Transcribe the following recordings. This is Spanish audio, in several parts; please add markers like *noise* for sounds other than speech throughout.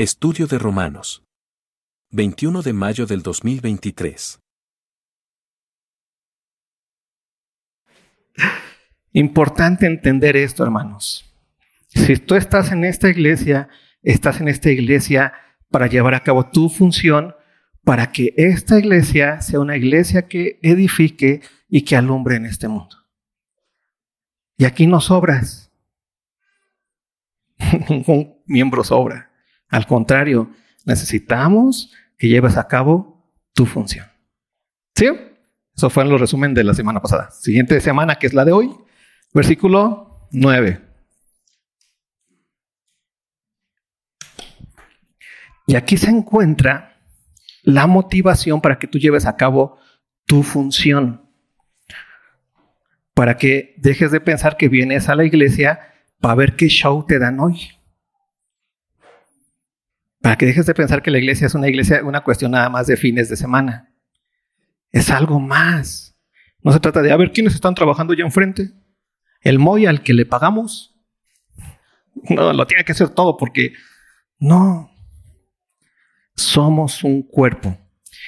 Estudio de Romanos. 21 de mayo del 2023. Importante entender esto, hermanos. Si tú estás en esta iglesia, estás en esta iglesia para llevar a cabo tu función, para que esta iglesia sea una iglesia que edifique y que alumbre en este mundo. Y aquí no sobras. *laughs* Ningún miembro sobra. Al contrario, necesitamos que lleves a cabo tu función. ¿Sí? Eso fue en los resumen de la semana pasada. Siguiente semana, que es la de hoy, versículo 9. Y aquí se encuentra la motivación para que tú lleves a cabo tu función. Para que dejes de pensar que vienes a la iglesia para ver qué show te dan hoy. Para que dejes de pensar que la iglesia es una iglesia, una cuestión nada más de fines de semana. Es algo más. No se trata de a ver quiénes están trabajando ya enfrente. El MOI al que le pagamos. No, lo tiene que hacer todo porque no. Somos un cuerpo.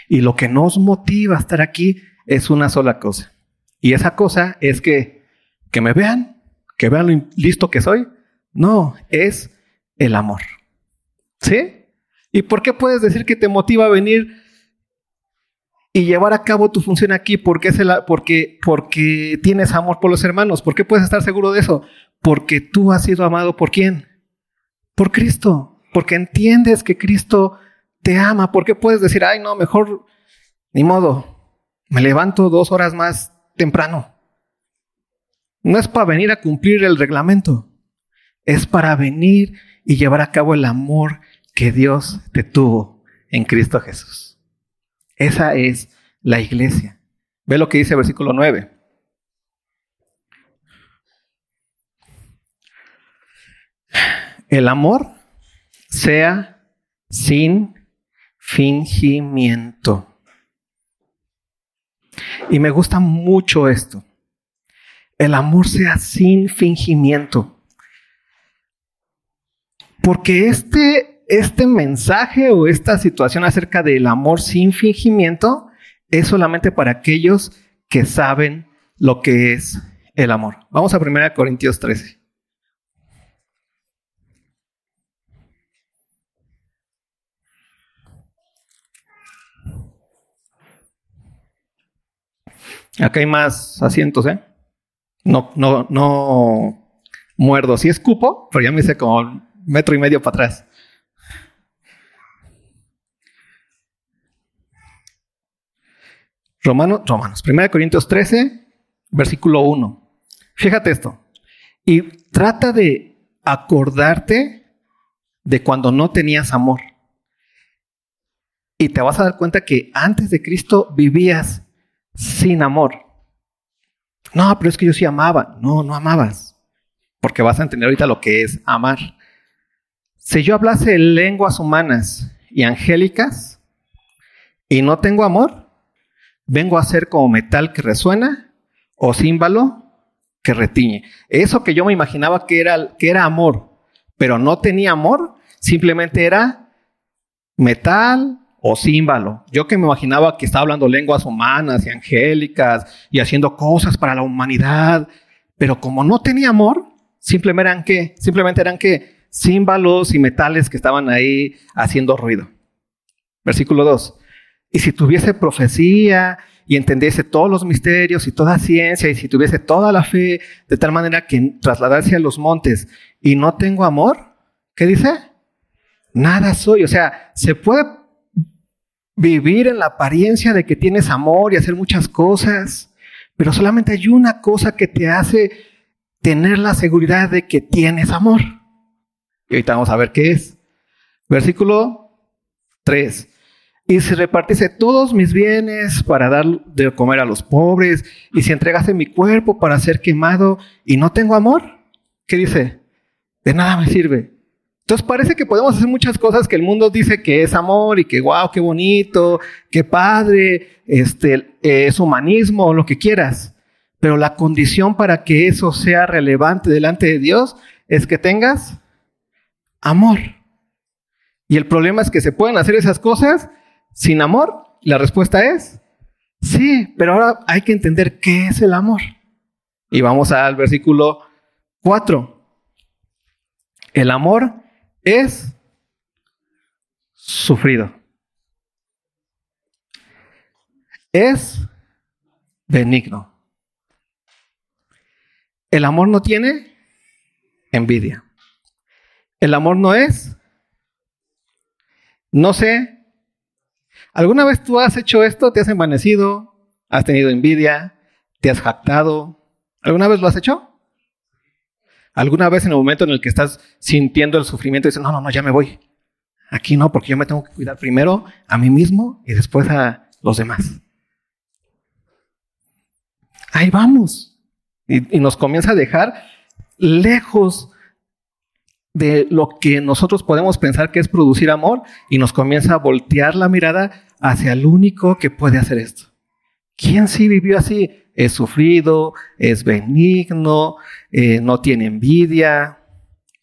Y lo que nos motiva a estar aquí es una sola cosa. Y esa cosa es que, que me vean, que vean lo listo que soy. No, es el amor. ¿Sí? ¿Y por qué puedes decir que te motiva a venir y llevar a cabo tu función aquí? Porque, es porque, porque tienes amor por los hermanos. ¿Por qué puedes estar seguro de eso? Porque tú has sido amado por quién? Por Cristo. Porque entiendes que Cristo te ama. ¿Por qué puedes decir, ay, no, mejor, ni modo, me levanto dos horas más temprano? No es para venir a cumplir el reglamento. Es para venir y llevar a cabo el amor que Dios te tuvo en Cristo Jesús. Esa es la iglesia. Ve lo que dice el versículo 9. El amor sea sin fingimiento. Y me gusta mucho esto. El amor sea sin fingimiento. Porque este este mensaje o esta situación acerca del amor sin fingimiento es solamente para aquellos que saben lo que es el amor. Vamos a 1 Corintios 13. Acá hay más asientos, ¿eh? No, no, no muerdo. Sí escupo, pero ya me hice como metro y medio para atrás. Romanos, Romanos, 1 Corintios 13, versículo 1. Fíjate esto. Y trata de acordarte de cuando no tenías amor. Y te vas a dar cuenta que antes de Cristo vivías sin amor. No, pero es que yo sí amaba. No, no amabas. Porque vas a entender ahorita lo que es amar. Si yo hablase lenguas humanas y angélicas y no tengo amor, vengo a ser como metal que resuena o címbalo que retiñe. Eso que yo me imaginaba que era, que era amor, pero no tenía amor, simplemente era metal o címbalo. Yo que me imaginaba que estaba hablando lenguas humanas y angélicas y haciendo cosas para la humanidad, pero como no tenía amor, simplemente eran que, simplemente eran que címbalos y metales que estaban ahí haciendo ruido. Versículo 2. Y si tuviese profecía y entendiese todos los misterios y toda ciencia, y si tuviese toda la fe, de tal manera que trasladase a los montes y no tengo amor, ¿qué dice? Nada soy. O sea, se puede vivir en la apariencia de que tienes amor y hacer muchas cosas, pero solamente hay una cosa que te hace tener la seguridad de que tienes amor. Y ahorita vamos a ver qué es. Versículo 3 y si repartiese todos mis bienes para dar de comer a los pobres, y si entregase mi cuerpo para ser quemado y no tengo amor, ¿qué dice? De nada me sirve. Entonces parece que podemos hacer muchas cosas que el mundo dice que es amor y que wow, qué bonito, qué padre, este, es humanismo, lo que quieras. Pero la condición para que eso sea relevante delante de Dios es que tengas amor. Y el problema es que se pueden hacer esas cosas sin amor. La respuesta es sí, pero ahora hay que entender qué es el amor. Y vamos al versículo 4. El amor es sufrido. Es benigno. El amor no tiene envidia. El amor no es, no sé, ¿alguna vez tú has hecho esto? ¿Te has envanecido? ¿Has tenido envidia? ¿Te has jactado? ¿Alguna vez lo has hecho? ¿Alguna vez en el momento en el que estás sintiendo el sufrimiento dices, no, no, no, ya me voy? Aquí no, porque yo me tengo que cuidar primero a mí mismo y después a los demás. Ahí vamos. Y, y nos comienza a dejar lejos de lo que nosotros podemos pensar que es producir amor y nos comienza a voltear la mirada hacia el único que puede hacer esto. ¿Quién sí vivió así? Es sufrido, es benigno, eh, no tiene envidia.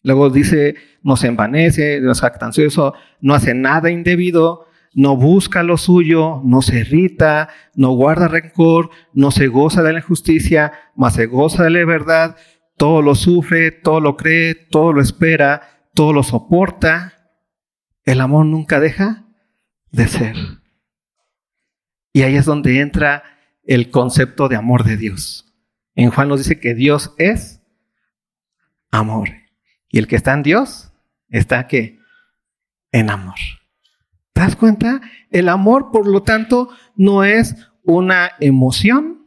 Luego dice, no se envanece, no es jactancioso, no hace nada indebido, no busca lo suyo, no se irrita, no guarda rencor, no se goza de la injusticia, mas se goza de la verdad, todo lo sufre, todo lo cree, todo lo espera, todo lo soporta. El amor nunca deja de ser. Y ahí es donde entra el concepto de amor de Dios. En Juan nos dice que Dios es amor. Y el que está en Dios está que en amor. ¿Te das cuenta? El amor, por lo tanto, no es una emoción,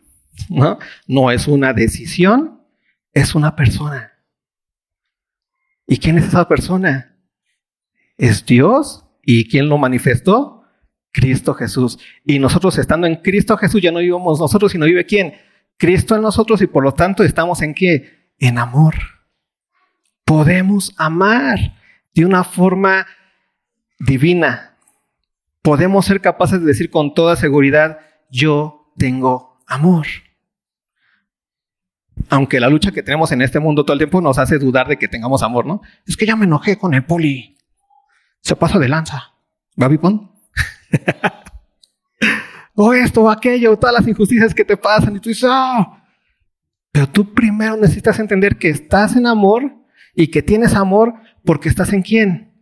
¿no? No es una decisión, es una persona. ¿Y quién es esa persona? Es Dios. ¿Y quién lo manifestó? Cristo Jesús. Y nosotros estando en Cristo Jesús ya no vivimos nosotros, sino vive quién? Cristo en nosotros y por lo tanto estamos en qué? En amor. Podemos amar de una forma divina. Podemos ser capaces de decir con toda seguridad, yo tengo amor. Aunque la lucha que tenemos en este mundo todo el tiempo nos hace dudar de que tengamos amor, ¿no? Es que ya me enojé con el poli. Se pasa de lanza. ¿Gaby Pon? *laughs* o esto o aquello, todas las injusticias que te pasan y tú dices, oh. pero tú primero necesitas entender que estás en amor y que tienes amor porque estás en quién?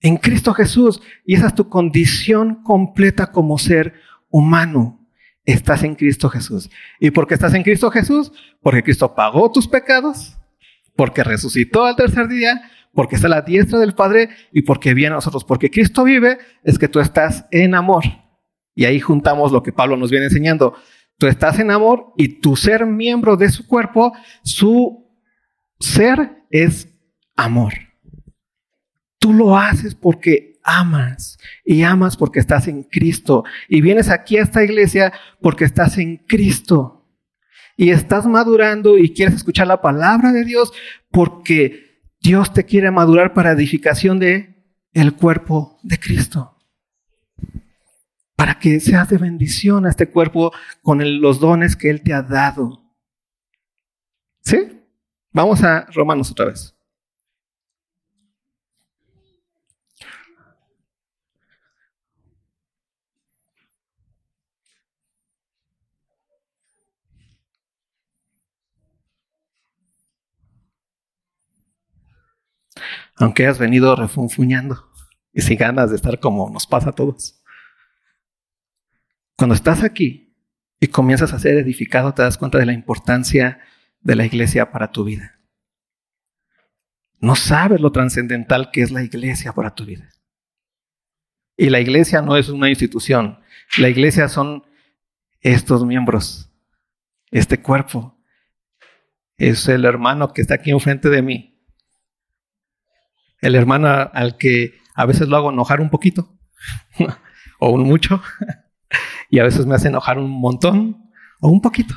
En Cristo Jesús. Y esa es tu condición completa como ser humano. Estás en Cristo Jesús. ¿Y por qué estás en Cristo Jesús? Porque Cristo pagó tus pecados, porque resucitó al tercer día, porque está a la diestra del Padre y porque viene a nosotros. Porque Cristo vive, es que tú estás en amor. Y ahí juntamos lo que Pablo nos viene enseñando. Tú estás en amor y tu ser miembro de su cuerpo, su ser es amor. Tú lo haces porque amas y amas porque estás en Cristo. Y vienes aquí a esta iglesia porque estás en Cristo. Y estás madurando y quieres escuchar la palabra de Dios porque Dios te quiere madurar para edificación de el cuerpo de Cristo. Para que seas de bendición a este cuerpo con los dones que Él te ha dado. ¿Sí? Vamos a Romanos otra vez. Aunque hayas venido refunfuñando y sin ganas de estar como nos pasa a todos. Cuando estás aquí y comienzas a ser edificado, te das cuenta de la importancia de la iglesia para tu vida. No sabes lo trascendental que es la iglesia para tu vida. Y la iglesia no es una institución. La iglesia son estos miembros, este cuerpo. Es el hermano que está aquí enfrente de mí, el hermano al que a veces lo hago enojar un poquito *laughs* o un mucho *laughs* y a veces me hace enojar un montón o un poquito.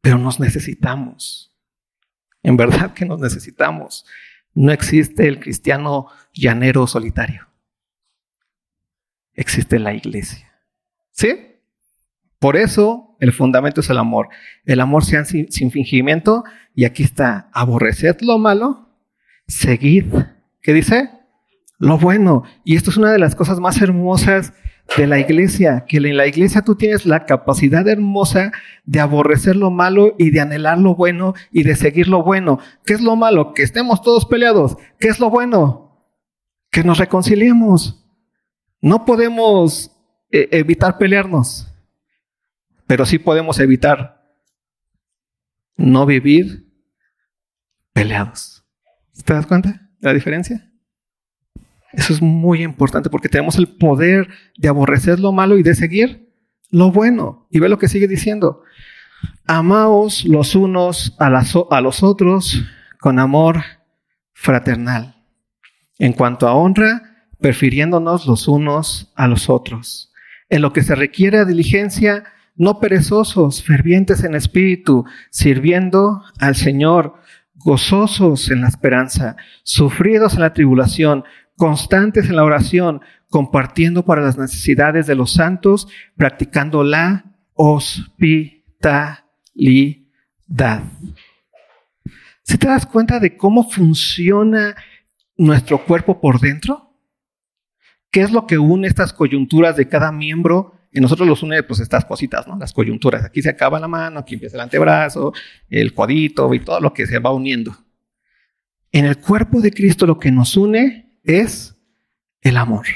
Pero nos necesitamos. En verdad que nos necesitamos. No existe el cristiano llanero solitario. Existe la iglesia. ¿Sí? Por eso el fundamento es el amor. El amor sea sin, sin fingimiento y aquí está, aborreced lo malo Seguid, ¿qué dice? lo bueno. Y esto es una de las cosas más hermosas de la iglesia, que en la iglesia tú tienes la capacidad hermosa de aborrecer lo malo y de anhelar lo bueno y de seguir lo bueno. ¿Qué es lo malo? Que estemos todos peleados. ¿Qué es lo bueno? Que nos reconciliemos. No podemos eh, evitar pelearnos, pero sí podemos evitar no vivir peleados. ¿Te das cuenta de la diferencia? Eso es muy importante porque tenemos el poder de aborrecer lo malo y de seguir lo bueno. Y ve lo que sigue diciendo. Amaos los unos a, a los otros con amor fraternal. En cuanto a honra, prefiriéndonos los unos a los otros. En lo que se requiere diligencia, no perezosos, fervientes en espíritu, sirviendo al Señor, gozosos en la esperanza, sufridos en la tribulación, constantes en la oración, compartiendo para las necesidades de los santos, practicando la hospitalidad. ¿Se te das cuenta de cómo funciona nuestro cuerpo por dentro? ¿Qué es lo que une estas coyunturas de cada miembro? Y nosotros los une, pues, estas cositas, ¿no? Las coyunturas. Aquí se acaba la mano, aquí empieza el antebrazo, el codito y todo lo que se va uniendo. En el cuerpo de Cristo lo que nos une es el amor.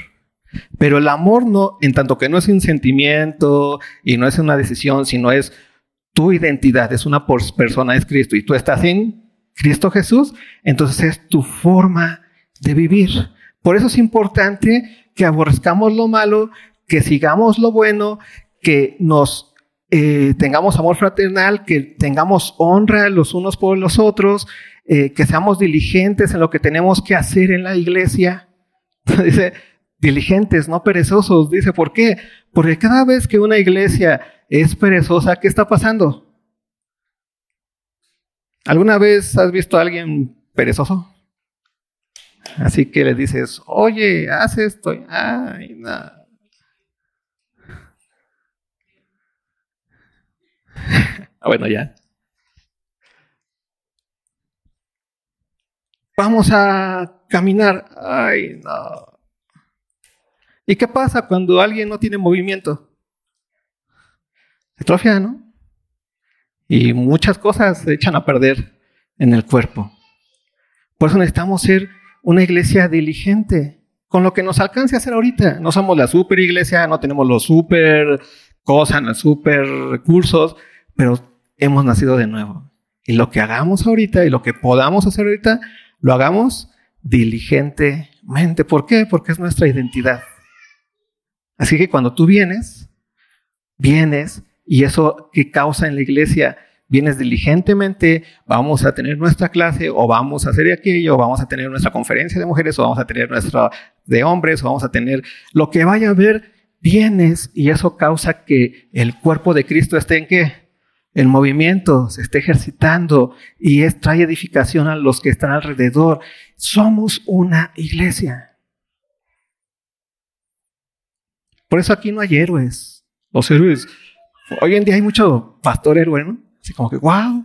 Pero el amor no, en tanto que no es un sentimiento y no es una decisión, sino es tu identidad, es una persona, es Cristo, y tú estás en Cristo Jesús, entonces es tu forma de vivir. Por eso es importante que aborrezcamos lo malo, que sigamos lo bueno, que nos eh, tengamos amor fraternal, que tengamos honra los unos por los otros, eh, que seamos diligentes en lo que tenemos que hacer en la iglesia. *laughs* Dice, diligentes, no perezosos. Dice, ¿por qué? Porque cada vez que una iglesia es perezosa, ¿qué está pasando? ¿Alguna vez has visto a alguien perezoso? Así que le dices, oye, haz esto. Ay, no. Bueno, ya. Vamos a caminar. Ay, no. ¿Y qué pasa cuando alguien no tiene movimiento? Se atrofia, ¿no? Y muchas cosas se echan a perder en el cuerpo. Por eso necesitamos ser una iglesia diligente, con lo que nos alcance a hacer ahorita. No somos la super iglesia, no tenemos los super cosas, los super recursos, pero hemos nacido de nuevo. Y lo que hagamos ahorita y lo que podamos hacer ahorita, lo hagamos diligentemente. ¿Por qué? Porque es nuestra identidad. Así que cuando tú vienes, vienes y eso que causa en la iglesia, vienes diligentemente, vamos a tener nuestra clase o vamos a hacer aquello, o vamos a tener nuestra conferencia de mujeres o vamos a tener nuestra de hombres o vamos a tener lo que vaya a ver, vienes y eso causa que el cuerpo de Cristo esté en qué? El movimiento se está ejercitando y es, trae edificación a los que están alrededor. Somos una iglesia. Por eso aquí no hay héroes. Los héroes. Hoy en día hay mucho pastor héroe, ¿no? Así como que, wow.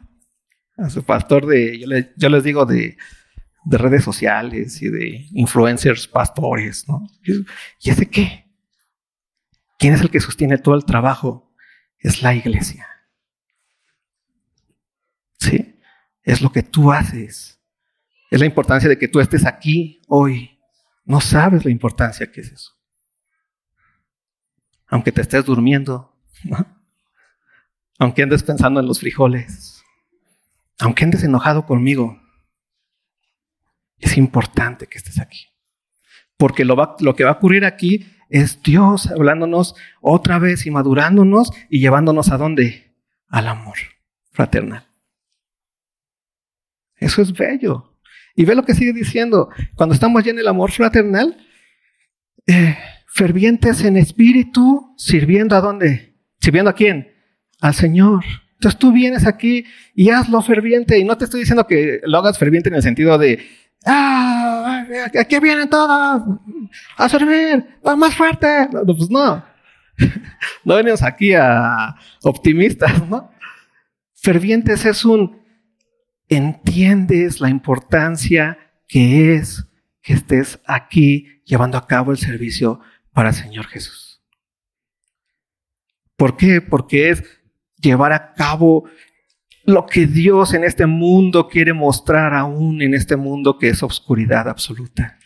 A su pastor de, yo, les digo de, de redes sociales y de influencers pastores, ¿no? ¿Y ese qué? ¿Quién es el que sostiene todo el trabajo? Es la iglesia. Es lo que tú haces. Es la importancia de que tú estés aquí hoy. No sabes la importancia que es eso. Aunque te estés durmiendo, aunque andes pensando en los frijoles, aunque andes enojado conmigo, es importante que estés aquí. Porque lo, lo que va a ocurrir aquí es Dios hablándonos otra vez y madurándonos y llevándonos a dónde? Al amor fraternal. Eso es bello. Y ve lo que sigue diciendo. Cuando estamos ya en el amor fraternal, eh, fervientes en espíritu, sirviendo a dónde? ¿Sirviendo a quién? Al Señor. Entonces tú vienes aquí y hazlo ferviente. Y no te estoy diciendo que lo hagas ferviente en el sentido de, ah, aquí vienen todos a servir, más fuerte. Pues no. *laughs* No venimos aquí a optimistas, ¿no? Fervientes es un entiendes la importancia que es que estés aquí llevando a cabo el servicio para el Señor Jesús. ¿Por qué? Porque es llevar a cabo lo que Dios en este mundo quiere mostrar aún en este mundo que es obscuridad absoluta.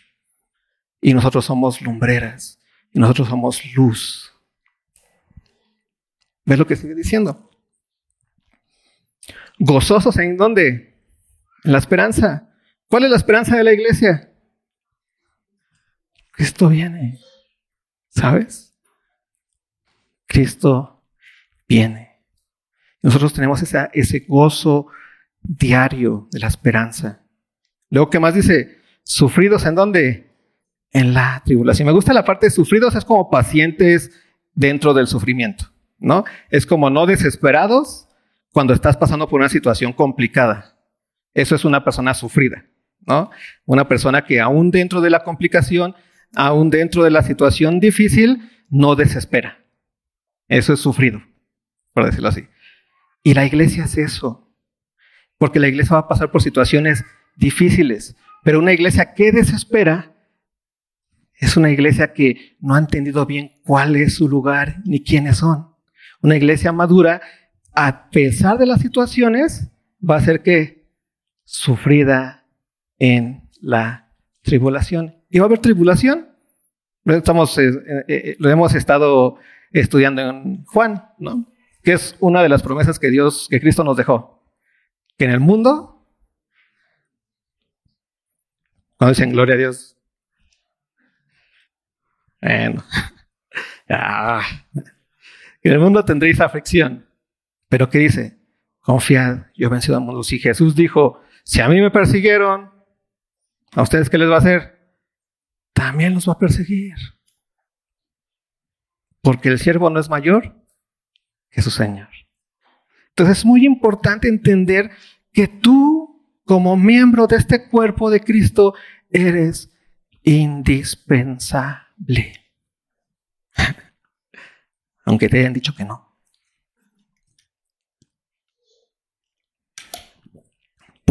Y nosotros somos lumbreras, y nosotros somos luz. ¿Ves lo que sigue diciendo? Gozosos en dónde? La esperanza. ¿Cuál es la esperanza de la iglesia? Cristo viene. ¿Sabes? Cristo viene. Nosotros tenemos ese gozo diario de la esperanza. Luego, ¿qué más dice? Sufridos en dónde? En la tribulación. Me gusta la parte de sufridos, es como pacientes dentro del sufrimiento, ¿no? Es como no desesperados cuando estás pasando por una situación complicada. Eso es una persona sufrida, ¿no? Una persona que aún dentro de la complicación, aún dentro de la situación difícil, no desespera. Eso es sufrido, por decirlo así. Y la iglesia es eso. Porque la iglesia va a pasar por situaciones difíciles. Pero una iglesia que desespera es una iglesia que no ha entendido bien cuál es su lugar ni quiénes son. Una iglesia madura, a pesar de las situaciones, va a ser que sufrida en la tribulación. ¿Y va a haber tribulación? Estamos, eh, eh, eh, lo hemos estado estudiando en Juan, ¿no? que es una de las promesas que Dios, que Cristo nos dejó. Que en el mundo, cuando dicen gloria a Dios, bueno, *laughs* ah, en el mundo tendréis aflicción. Pero ¿qué dice? Confiad, yo he vencido al mundo. Si Jesús dijo, si a mí me persiguieron, ¿a ustedes qué les va a hacer? También los va a perseguir. Porque el siervo no es mayor que su Señor. Entonces es muy importante entender que tú, como miembro de este cuerpo de Cristo, eres indispensable. *laughs* Aunque te hayan dicho que no.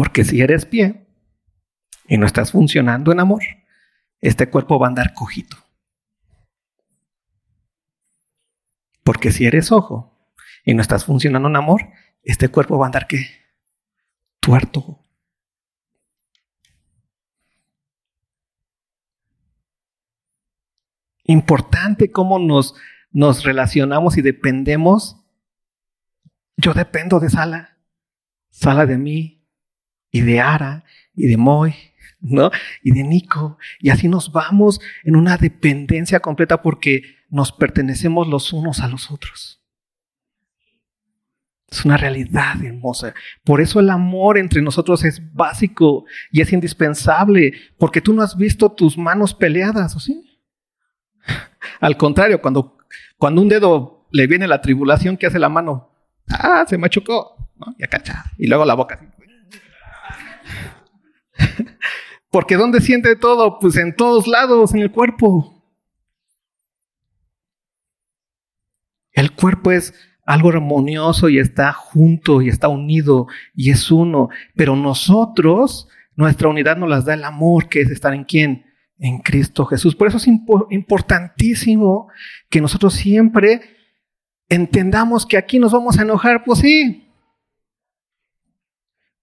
Porque si eres pie y no estás funcionando en amor, este cuerpo va a andar cojito. Porque si eres ojo y no estás funcionando en amor, este cuerpo va a andar qué? Tuerto. Importante cómo nos, nos relacionamos y dependemos. Yo dependo de Sala, Sala de mí, y de Ara, y de Moy, ¿no? Y de Nico. Y así nos vamos en una dependencia completa porque nos pertenecemos los unos a los otros. Es una realidad hermosa. Por eso el amor entre nosotros es básico y es indispensable, porque tú no has visto tus manos peleadas, ¿o sí? *laughs* Al contrario, cuando, cuando un dedo le viene la tribulación, ¿qué hace la mano? Ah, se machucó. ¿no? Y acá, y luego la boca. *laughs* Porque ¿dónde siente todo? Pues en todos lados, en el cuerpo. El cuerpo es algo armonioso y está junto y está unido y es uno. Pero nosotros, nuestra unidad nos las da el amor, que es estar en quién? En Cristo Jesús. Por eso es importantísimo que nosotros siempre entendamos que aquí nos vamos a enojar. Pues sí.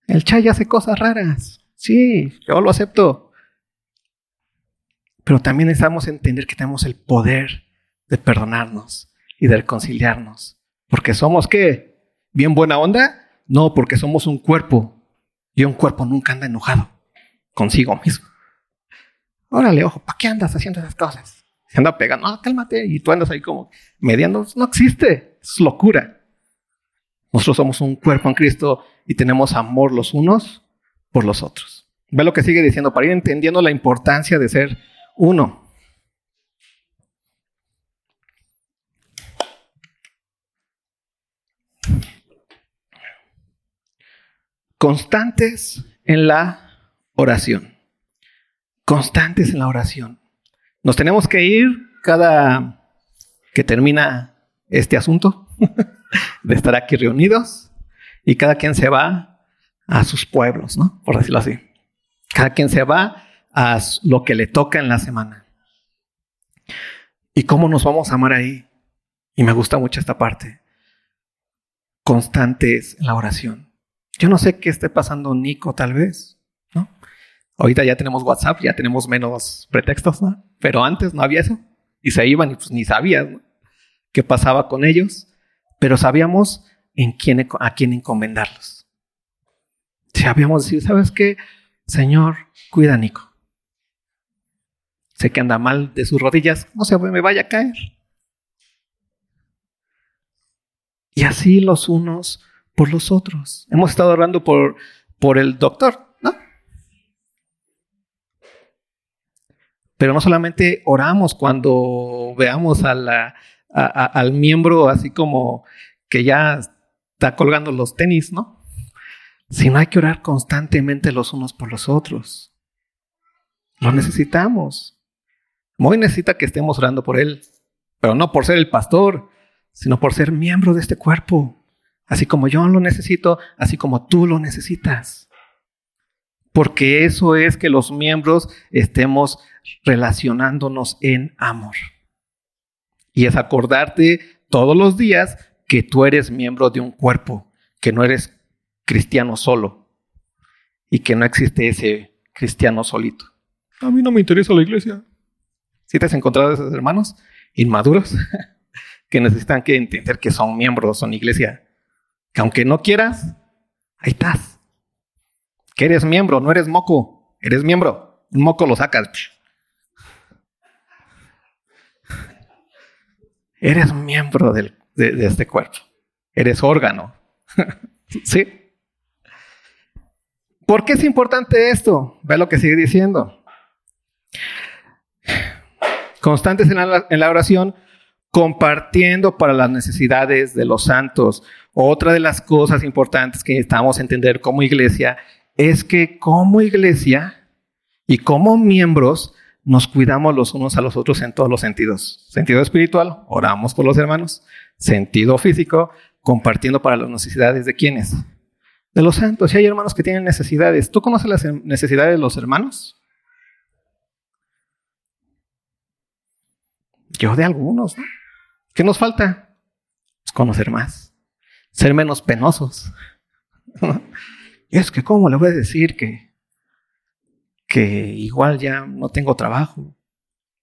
El chay hace cosas raras. Sí, yo lo acepto. Pero también necesitamos entender que tenemos el poder de perdonarnos y de reconciliarnos. Porque somos qué? ¿Bien buena onda? No, porque somos un cuerpo. Y un cuerpo nunca anda enojado consigo mismo. Órale, ojo, ¿para qué andas haciendo esas cosas? Se anda pegando, no, cálmate. Y tú andas ahí como mediando. No existe. Es locura. Nosotros somos un cuerpo en Cristo y tenemos amor los unos por los otros. Ve lo que sigue diciendo para ir entendiendo la importancia de ser uno. constantes en la oración. Constantes en la oración. Nos tenemos que ir cada que termina este asunto *laughs* de estar aquí reunidos y cada quien se va a sus pueblos, ¿no? Por decirlo así. Cada quien se va a lo que le toca en la semana. ¿Y cómo nos vamos a amar ahí? Y me gusta mucho esta parte. Constantes en la oración. Yo no sé qué esté pasando Nico tal vez, ¿no? Ahorita ya tenemos WhatsApp, ya tenemos menos pretextos, ¿no? Pero antes no había eso. Y se iban y pues ni sabías qué pasaba con ellos. Pero sabíamos quién, a quién encomendarlos. Sabíamos decir, ¿sabes qué? Señor, cuida a Nico. Sé que anda mal de sus rodillas, no se me vaya a caer. Y así los unos por los otros. Hemos estado orando por, por el doctor, ¿no? Pero no solamente oramos cuando veamos al miembro así como que ya está colgando los tenis, ¿no? Sino hay que orar constantemente los unos por los otros. Lo necesitamos. Muy necesita que estemos orando por él, pero no por ser el pastor, sino por ser miembro de este cuerpo. Así como yo lo necesito, así como tú lo necesitas. Porque eso es que los miembros estemos relacionándonos en amor. Y es acordarte todos los días que tú eres miembro de un cuerpo, que no eres cristiano solo y que no existe ese cristiano solito. A mí no me interesa la iglesia. Si te has encontrado esos hermanos inmaduros *laughs* que necesitan que entender que son miembros, son iglesia, que aunque no quieras, ahí estás. Que eres miembro, no eres moco, eres miembro. Un moco lo sacas. Eres miembro de, de este cuerpo. Eres órgano. *laughs* ¿Sí? ¿Por qué es importante esto? Ve lo que sigue diciendo constantes en la, oración, compartiendo para las necesidades de los santos. Otra de las cosas importantes que necesitamos entender como iglesia es que como iglesia y como miembros nos cuidamos los unos a los otros en todos los sentidos. Sentido espiritual, oramos por los hermanos. Sentido físico, compartiendo para las necesidades de quienes. De los santos. Si hay hermanos que tienen necesidades, ¿tú conoces las necesidades de los hermanos? Yo de algunos, ¿no? ¿Qué nos falta? Pues conocer más, ser menos penosos. *laughs* es que, ¿cómo le voy a decir que, que igual ya no tengo trabajo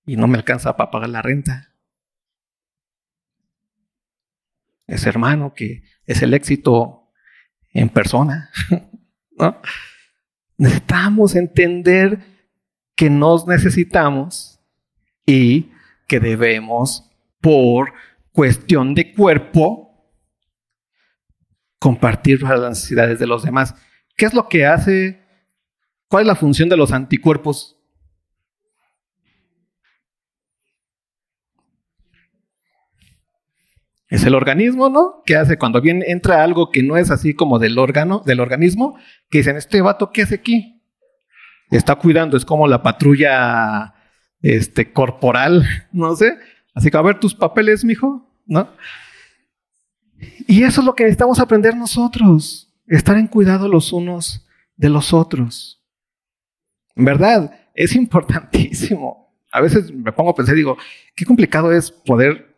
y no me alcanza para pagar la renta? Ese hermano que es el éxito en persona. *laughs* ¿no? Necesitamos entender que nos necesitamos y que debemos, por cuestión de cuerpo, compartir las necesidades de los demás. ¿Qué es lo que hace? ¿Cuál es la función de los anticuerpos? Es el organismo, ¿no? ¿Qué hace cuando viene, entra algo que no es así como del órgano, del organismo? Que dicen, este vato, ¿qué hace aquí? Está cuidando, es como la patrulla este, corporal, *laughs* no sé. Así que a ver tus papeles, mijo, ¿no? Y eso es lo que necesitamos aprender nosotros, estar en cuidado los unos de los otros. Verdad, es *laughs* importantísimo. A veces me pongo a pensar, digo, qué complicado es poder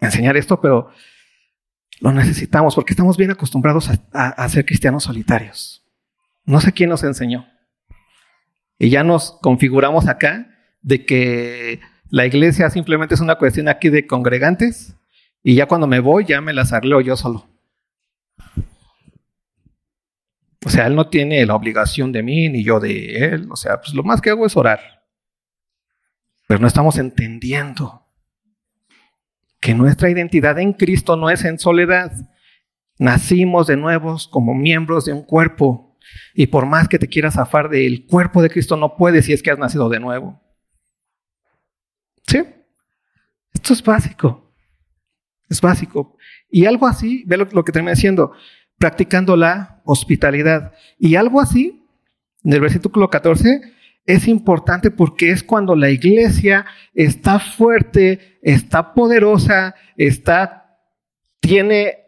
enseñar esto, pero lo necesitamos porque estamos bien acostumbrados a ser cristianos solitarios. No sé quién nos enseñó. Y ya nos configuramos acá de que la iglesia simplemente es una cuestión aquí de congregantes y ya cuando me voy ya me las arreglo yo solo. O sea, él no tiene la obligación de mí ni yo de él. O sea, pues lo más que hago es orar. Pero no estamos entendiendo que nuestra identidad en Cristo no es en soledad. Nacimos de nuevos como miembros de un cuerpo. Y por más que te quieras zafar del cuerpo de Cristo, no puedes si es que has nacido de nuevo. ¿Sí? Esto es básico. Es básico. Y algo así, ve lo, que termina diciendo, practicando la hospitalidad. Y algo así, en el versículo 14, es importante porque es cuando la iglesia está fuerte, está poderosa, está, tiene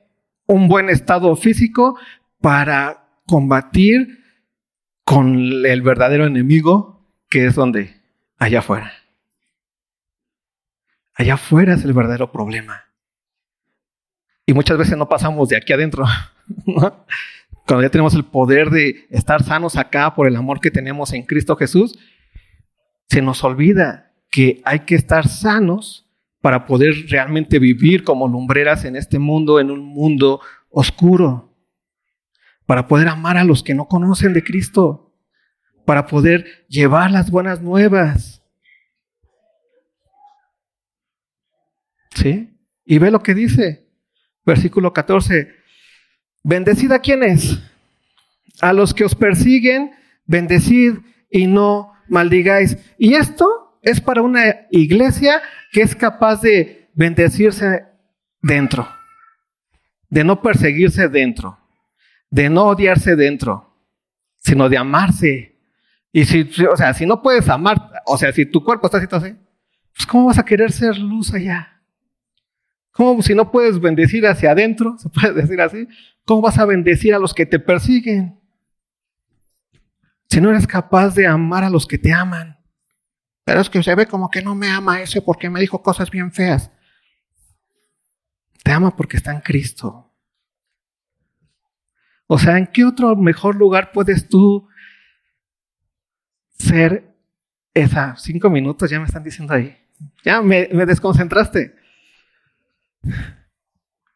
un buen estado físico para combatir con el verdadero enemigo que es donde? Allá afuera. Allá afuera es el verdadero problema. Y muchas veces no pasamos de aquí adentro. *laughs* Cuando ya tenemos el poder de estar sanos acá por el amor que tenemos en Cristo Jesús, se nos olvida que hay que estar sanos para poder realmente vivir como lumbreras en este mundo, en un mundo oscuro, para poder amar a los que no conocen de Cristo, para poder llevar las buenas nuevas. ¿Sí? Y ve lo que dice, versículo 14, bendecid a quienes, a los que os persiguen, bendecid y no maldigáis. Y esto es para una iglesia que es capaz de bendecirse dentro, de no perseguirse dentro, de no odiarse dentro, sino de amarse. Y si, o sea, si no puedes amar, o sea, si tu cuerpo está así, pues ¿cómo vas a querer ser luz allá? ¿Cómo si no puedes bendecir hacia adentro, *laughs* se puede decir así? ¿Cómo vas a bendecir a los que te persiguen? Si no eres capaz de amar a los que te aman. Pero es que se ve como que no me ama ese porque me dijo cosas bien feas. Te ama porque está en Cristo. O sea, ¿en qué otro mejor lugar puedes tú ser esa? Cinco minutos ya me están diciendo ahí. Ya me, me desconcentraste.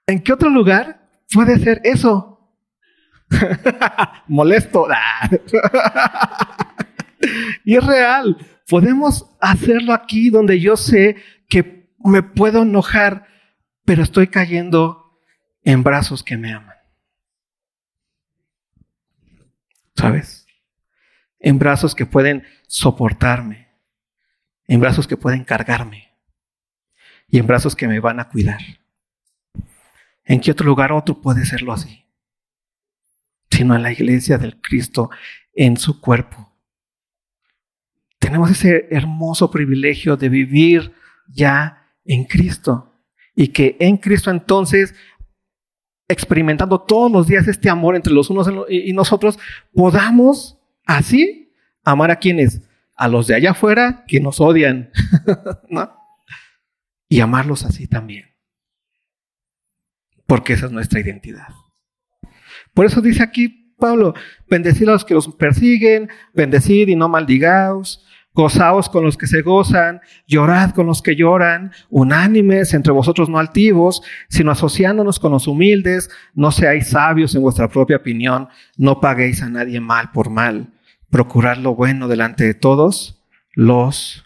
¿En qué otro lugar puede ser eso? *laughs* Molesto. *laughs* y es real. Podemos hacerlo aquí donde yo sé que me puedo enojar, pero estoy cayendo en brazos que me aman. ¿Sabes? En brazos que pueden soportarme, en brazos que pueden cargarme y en brazos que me van a cuidar. ¿En qué otro lugar otro puede serlo así? Sino en la iglesia del Cristo, en su cuerpo tenemos ese hermoso privilegio de vivir ya en Cristo. Y que en Cristo entonces, experimentando todos los días este amor entre los unos y nosotros, podamos así amar a quienes, a los de allá afuera que nos odian, *laughs* ¿no? Y amarlos así también. Porque esa es nuestra identidad. Por eso dice aquí Pablo, bendecid a los que los persiguen, bendecid y no maldigaos, Gozaos con los que se gozan, llorad con los que lloran, unánimes entre vosotros no altivos, sino asociándonos con los humildes, no seáis sabios en vuestra propia opinión, no paguéis a nadie mal por mal, procurad lo bueno delante de todos los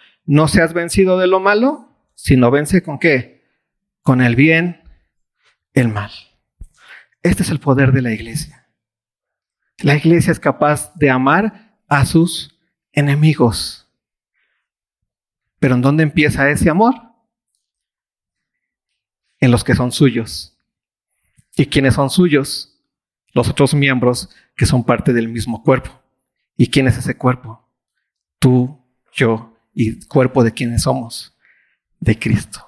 no seas vencido de lo malo, sino vence con qué? Con el bien, el mal. Este es el poder de la iglesia. La iglesia es capaz de amar a sus enemigos. Pero ¿en dónde empieza ese amor? En los que son suyos. ¿Y quiénes son suyos? Los otros miembros que son parte del mismo cuerpo. ¿Y quién es ese cuerpo? Tú, yo y cuerpo de quienes somos. De Cristo.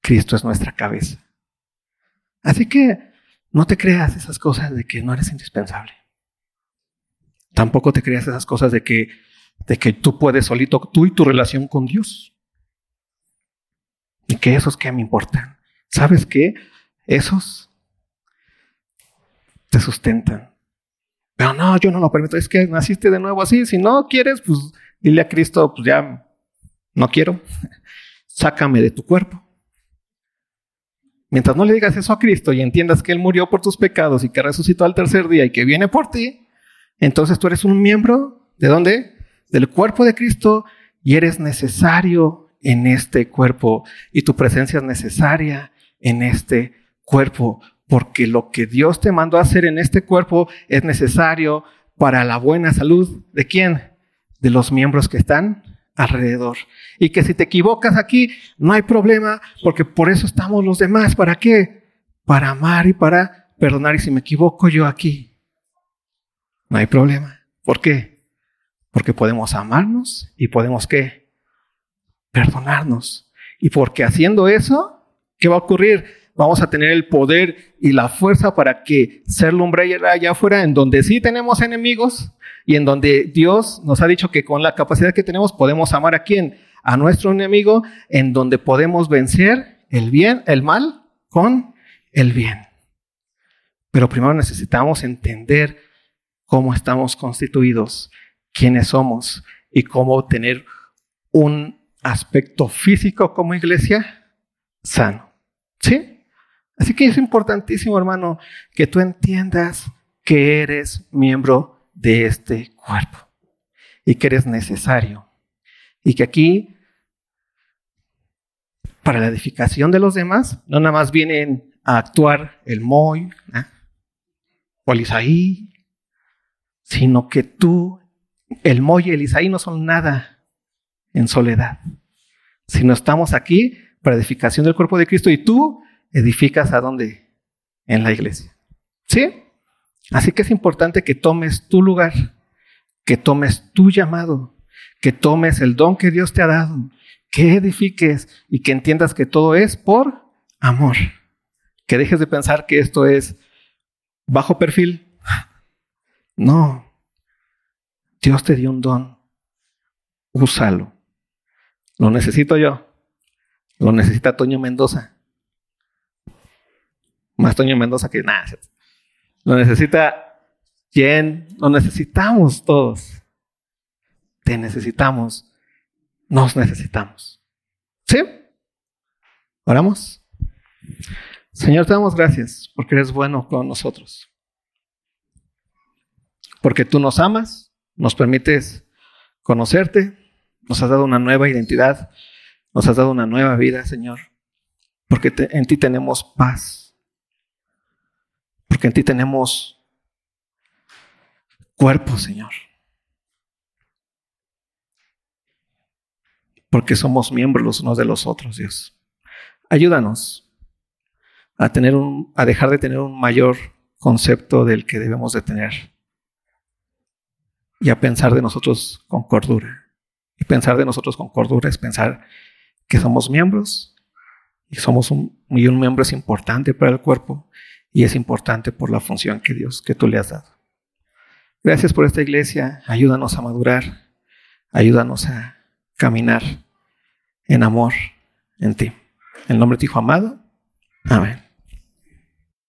Cristo es nuestra cabeza. Así que no te creas esas cosas de que no eres indispensable. Tampoco te creas esas cosas de que de que tú puedes solito, tú y tu relación con Dios. Y que esos que me importan. ¿Sabes qué? Esos te sustentan. Pero no, yo no lo permito. Es que naciste de nuevo así. Si no quieres, pues dile a Cristo, pues ya no quiero. Sácame de tu cuerpo. Mientras no le digas eso a Cristo y entiendas que Él murió por tus pecados y que resucitó al tercer día y que viene por ti, entonces tú eres un miembro de dónde? del cuerpo de Cristo y eres necesario en este cuerpo y tu presencia es necesaria en este cuerpo, porque lo que Dios te mandó a hacer en este cuerpo es necesario para la buena salud de quién? De los miembros que están alrededor. Y que si te equivocas aquí, no hay problema, porque por eso estamos los demás. ¿Para qué? Para amar y para perdonar. Y si me equivoco yo aquí, no hay problema. ¿Por qué? Porque podemos amarnos y podemos qué? Perdonarnos. Y porque haciendo eso, ¿qué va a ocurrir? Vamos a tener el poder y la fuerza para que ser lumbrera allá afuera, en donde sí tenemos enemigos y en donde Dios nos ha dicho que con la capacidad que tenemos podemos amar a quién? A nuestro enemigo, en donde podemos vencer el bien, el mal con el bien. Pero primero necesitamos entender cómo estamos constituidos, quiénes somos y cómo tener un aspecto físico como iglesia sano. ¿Sí? Así que es importantísimo, hermano, que tú entiendas que eres miembro de este cuerpo y que eres necesario. Y que aquí, para la edificación de los demás, no nada más vienen a actuar el Moy o el Isaí, sino que tú, el Moy y el Isaí no son nada en soledad, sino estamos aquí para edificación del cuerpo de Cristo y tú edificas a dónde? En la iglesia. ¿Sí? Así que es importante que tomes tu lugar, que tomes tu llamado, que tomes el don que Dios te ha dado, que edifiques y que entiendas que todo es por amor. Que dejes de pensar que esto es bajo perfil, no. Dios te dio un don. Úsalo. Lo necesito yo. Lo necesita Toño Mendoza. Más Toño Mendoza que nada. Lo necesita quién. Lo necesitamos todos. Te necesitamos. Nos necesitamos. ¿Sí? Oramos. Señor, te damos gracias porque eres bueno con nosotros porque tú nos amas, nos permites conocerte, nos has dado una nueva identidad, nos has dado una nueva vida, Señor, porque en ti tenemos paz, porque en ti tenemos cuerpo, Señor, porque somos miembros los unos de los otros, Dios. Ayúdanos a tener un, a dejar de tener un mayor concepto del que debemos de tener y a pensar de nosotros con cordura. Y pensar de nosotros con cordura es pensar que somos miembros y somos y un miembro es importante para el cuerpo y es importante por la función que Dios, que tú le has dado. Gracias por esta iglesia, ayúdanos a madurar, ayúdanos a caminar en amor en ti. En el nombre de tu Hijo amado. Amén.